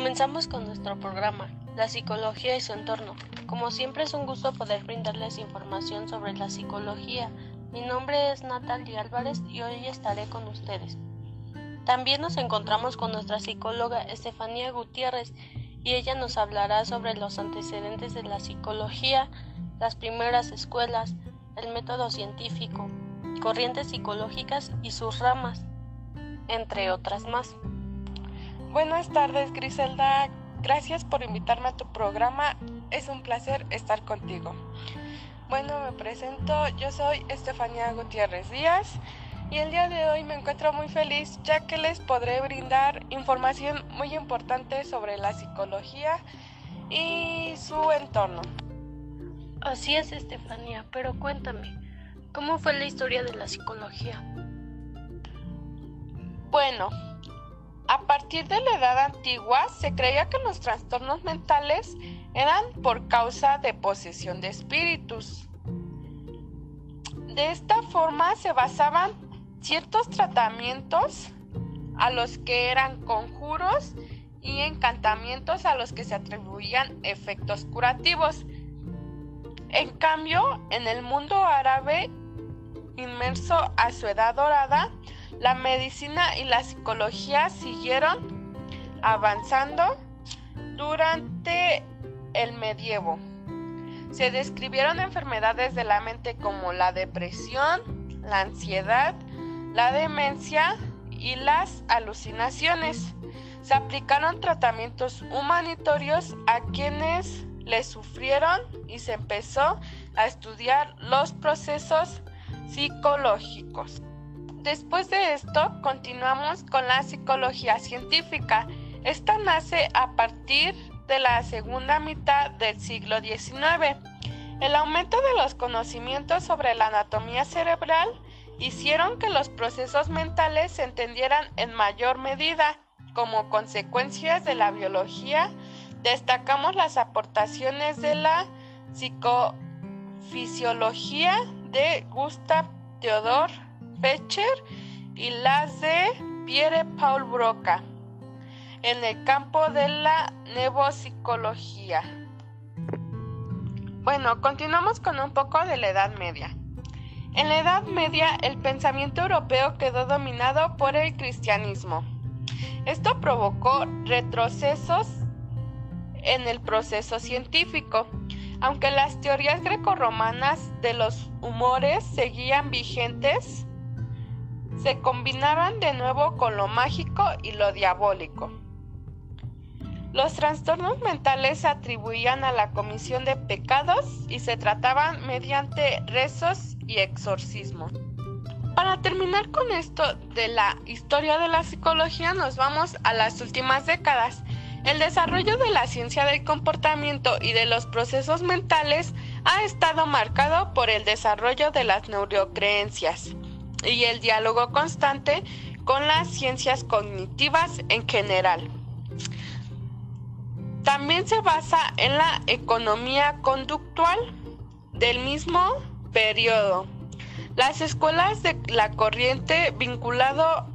Comenzamos con nuestro programa, La psicología y su entorno. Como siempre es un gusto poder brindarles información sobre la psicología. Mi nombre es Natalia Álvarez y hoy estaré con ustedes. También nos encontramos con nuestra psicóloga Estefanía Gutiérrez y ella nos hablará sobre los antecedentes de la psicología, las primeras escuelas, el método científico, corrientes psicológicas y sus ramas, entre otras más. Buenas tardes, Griselda. Gracias por invitarme a tu programa. Es un placer estar contigo. Bueno, me presento. Yo soy Estefanía Gutiérrez Díaz y el día de hoy me encuentro muy feliz ya que les podré brindar información muy importante sobre la psicología y su entorno. Así es, Estefanía, pero cuéntame, ¿cómo fue la historia de la psicología? Bueno, a partir de la edad antigua se creía que los trastornos mentales eran por causa de posesión de espíritus. De esta forma se basaban ciertos tratamientos a los que eran conjuros y encantamientos a los que se atribuían efectos curativos. En cambio, en el mundo árabe, inmerso a su edad dorada, la medicina y la psicología siguieron avanzando durante el medievo. Se describieron enfermedades de la mente como la depresión, la ansiedad, la demencia y las alucinaciones. Se aplicaron tratamientos humanitorios a quienes le sufrieron y se empezó a estudiar los procesos psicológicos. Después de esto, continuamos con la psicología científica. Esta nace a partir de la segunda mitad del siglo XIX. El aumento de los conocimientos sobre la anatomía cerebral hicieron que los procesos mentales se entendieran en mayor medida. Como consecuencias de la biología, destacamos las aportaciones de la psicofisiología de Gustav Theodor Fetcher y las de Pierre Paul Broca en el campo de la neuropsicología. Bueno, continuamos con un poco de la Edad Media. En la Edad Media el pensamiento europeo quedó dominado por el cristianismo. Esto provocó retrocesos en el proceso científico. Aunque las teorías grecorromanas de los humores seguían vigentes, se combinaban de nuevo con lo mágico y lo diabólico. Los trastornos mentales se atribuían a la comisión de pecados y se trataban mediante rezos y exorcismos. Para terminar con esto de la historia de la psicología, nos vamos a las últimas décadas. El desarrollo de la ciencia del comportamiento y de los procesos mentales ha estado marcado por el desarrollo de las neurocreencias y el diálogo constante con las ciencias cognitivas en general. También se basa en la economía conductual del mismo periodo. Las escuelas de la corriente vinculado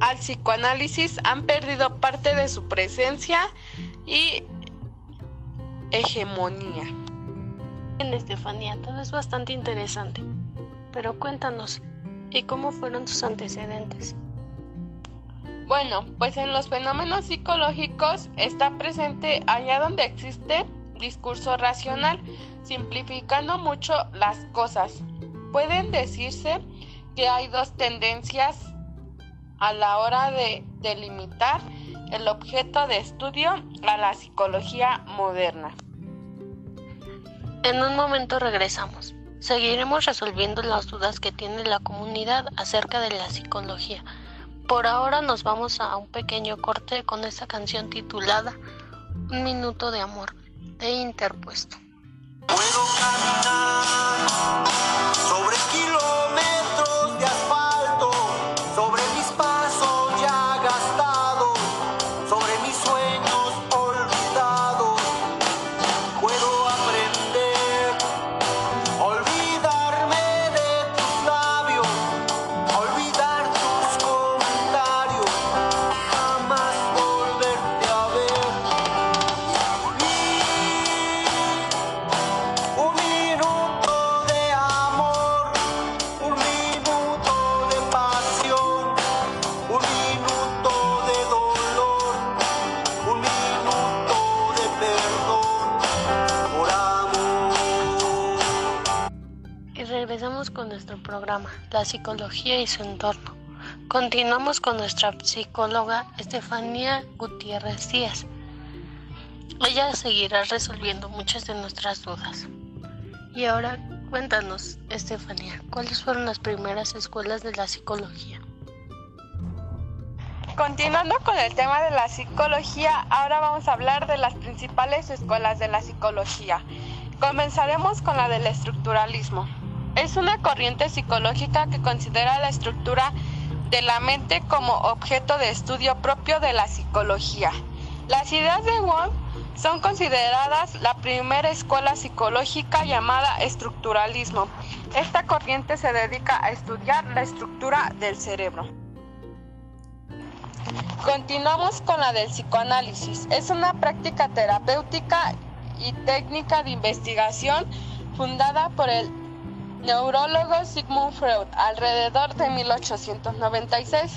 al psicoanálisis han perdido parte de su presencia y hegemonía. En Estefanía, todo es bastante interesante, pero cuéntanos, ¿y cómo fueron tus antecedentes? Bueno, pues en los fenómenos psicológicos está presente allá donde existe discurso racional, simplificando mucho las cosas. Pueden decirse que hay dos tendencias a la hora de delimitar el objeto de estudio a la psicología moderna. En un momento regresamos. Seguiremos resolviendo las dudas que tiene la comunidad acerca de la psicología. Por ahora nos vamos a un pequeño corte con esta canción titulada Un minuto de amor de Interpuesto. Puedo caminar sobre la psicología y su entorno. Continuamos con nuestra psicóloga Estefanía Gutiérrez Díaz. Ella seguirá resolviendo muchas de nuestras dudas. Y ahora cuéntanos, Estefanía, ¿cuáles fueron las primeras escuelas de la psicología? Continuando con el tema de la psicología, ahora vamos a hablar de las principales escuelas de la psicología. Comenzaremos con la del estructuralismo. Es una corriente psicológica que considera la estructura de la mente como objeto de estudio propio de la psicología. Las ideas de Wong son consideradas la primera escuela psicológica llamada estructuralismo. Esta corriente se dedica a estudiar la estructura del cerebro. Continuamos con la del psicoanálisis. Es una práctica terapéutica y técnica de investigación fundada por el neurólogo Sigmund Freud alrededor de 1896.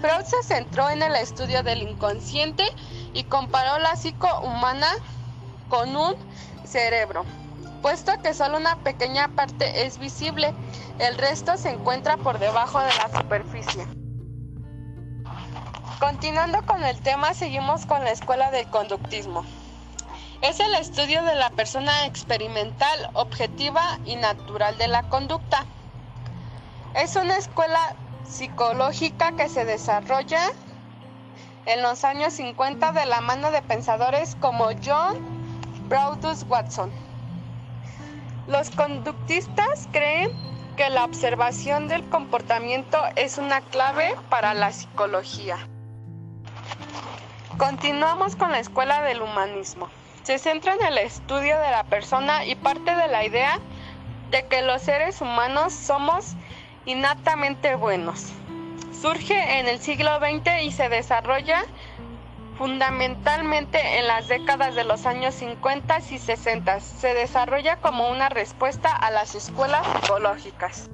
Freud se centró en el estudio del inconsciente y comparó la psico humana con un cerebro. Puesto que solo una pequeña parte es visible, el resto se encuentra por debajo de la superficie. Continuando con el tema, seguimos con la escuela del conductismo. Es el estudio de la persona experimental, objetiva y natural de la conducta. Es una escuela psicológica que se desarrolla en los años 50 de la mano de pensadores como John Braudus Watson. Los conductistas creen que la observación del comportamiento es una clave para la psicología. Continuamos con la escuela del humanismo. Se centra en el estudio de la persona y parte de la idea de que los seres humanos somos innatamente buenos. Surge en el siglo XX y se desarrolla fundamentalmente en las décadas de los años 50 y 60. Se desarrolla como una respuesta a las escuelas psicológicas.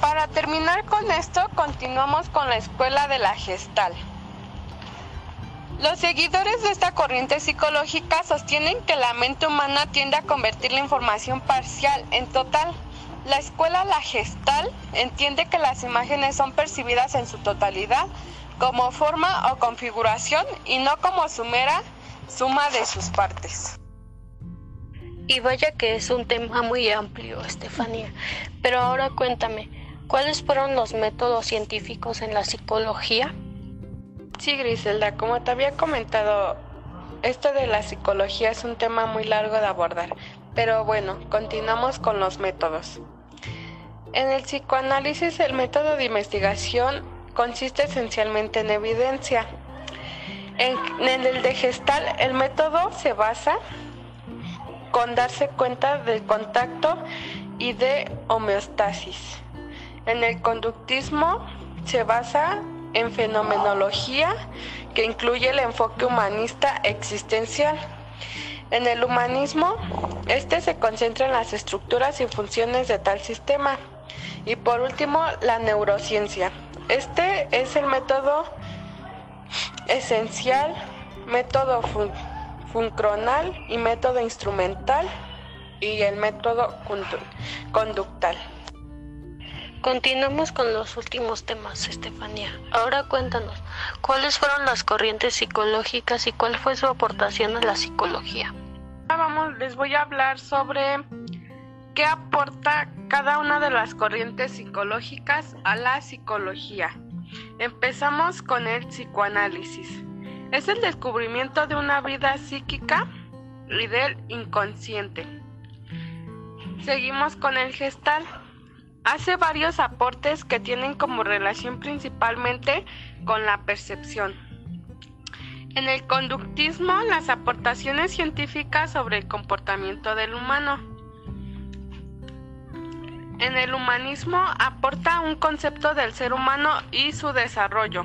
Para terminar con esto, continuamos con la escuela de la gestal. Los seguidores de esta corriente psicológica sostienen que la mente humana tiende a convertir la información parcial en total. La escuela La Gestal entiende que las imágenes son percibidas en su totalidad como forma o configuración y no como su mera suma de sus partes. Y vaya que es un tema muy amplio, Estefanía. Pero ahora cuéntame, ¿cuáles fueron los métodos científicos en la psicología? Sí, Griselda, como te había comentado, esto de la psicología es un tema muy largo de abordar, pero bueno, continuamos con los métodos. En el psicoanálisis el método de investigación consiste esencialmente en evidencia. En, el de gestal el método se basa con darse cuenta del contacto y de homeostasis. En el conductismo se basa en fenomenología que incluye el enfoque humanista existencial. En el humanismo, este se concentra en las estructuras y funciones de tal sistema. Y por último, la neurociencia. Este es el método esencial, método funcronal y método instrumental y el método conductal. Continuamos con los últimos temas, Estefanía. Ahora cuéntanos, ¿cuáles fueron las corrientes psicológicas y cuál fue su aportación a la psicología? Vamos, les voy a hablar sobre qué aporta cada una de las corrientes psicológicas a la psicología. Empezamos con el psicoanálisis. Es el descubrimiento de una vida psíquica y del inconsciente. Seguimos con el gestal hace varios aportes que tienen como relación principalmente con la percepción. En el conductismo, las aportaciones científicas sobre el comportamiento del humano. En el humanismo aporta un concepto del ser humano y su desarrollo.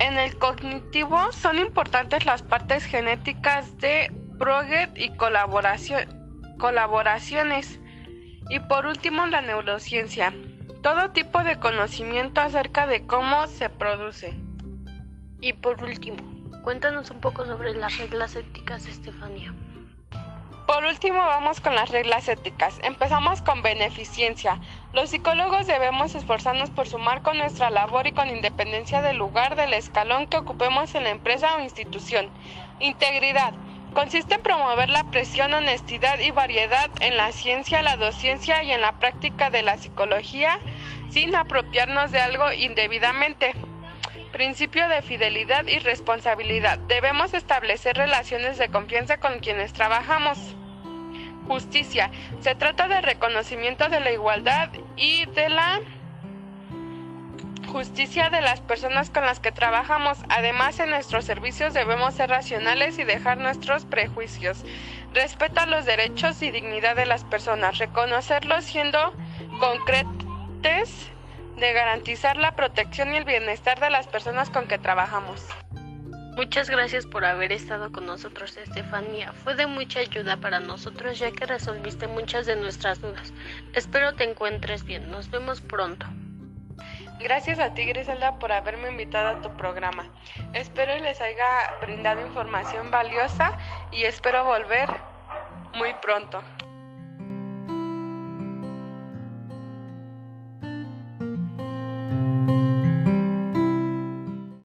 En el cognitivo son importantes las partes genéticas de Proget y colaboraciones y por último, la neurociencia. Todo tipo de conocimiento acerca de cómo se produce. Y por último, cuéntanos un poco sobre las reglas éticas, Estefanía. Por último, vamos con las reglas éticas. Empezamos con beneficencia. Los psicólogos debemos esforzarnos por sumar con nuestra labor y con independencia del lugar, del escalón que ocupemos en la empresa o institución. Integridad. Consiste en promover la presión, honestidad y variedad en la ciencia, la docencia y en la práctica de la psicología sin apropiarnos de algo indebidamente. Principio de fidelidad y responsabilidad. Debemos establecer relaciones de confianza con quienes trabajamos. Justicia. Se trata de reconocimiento de la igualdad y de la justicia de las personas con las que trabajamos. Además, en nuestros servicios debemos ser racionales y dejar nuestros prejuicios. Respeta los derechos y dignidad de las personas. Reconocerlos siendo concretos de garantizar la protección y el bienestar de las personas con que trabajamos. Muchas gracias por haber estado con nosotros, Estefanía. Fue de mucha ayuda para nosotros ya que resolviste muchas de nuestras dudas. Espero te encuentres bien. Nos vemos pronto. Gracias a ti, Griselda, por haberme invitado a tu programa. Espero les haya brindado información valiosa y espero volver muy pronto.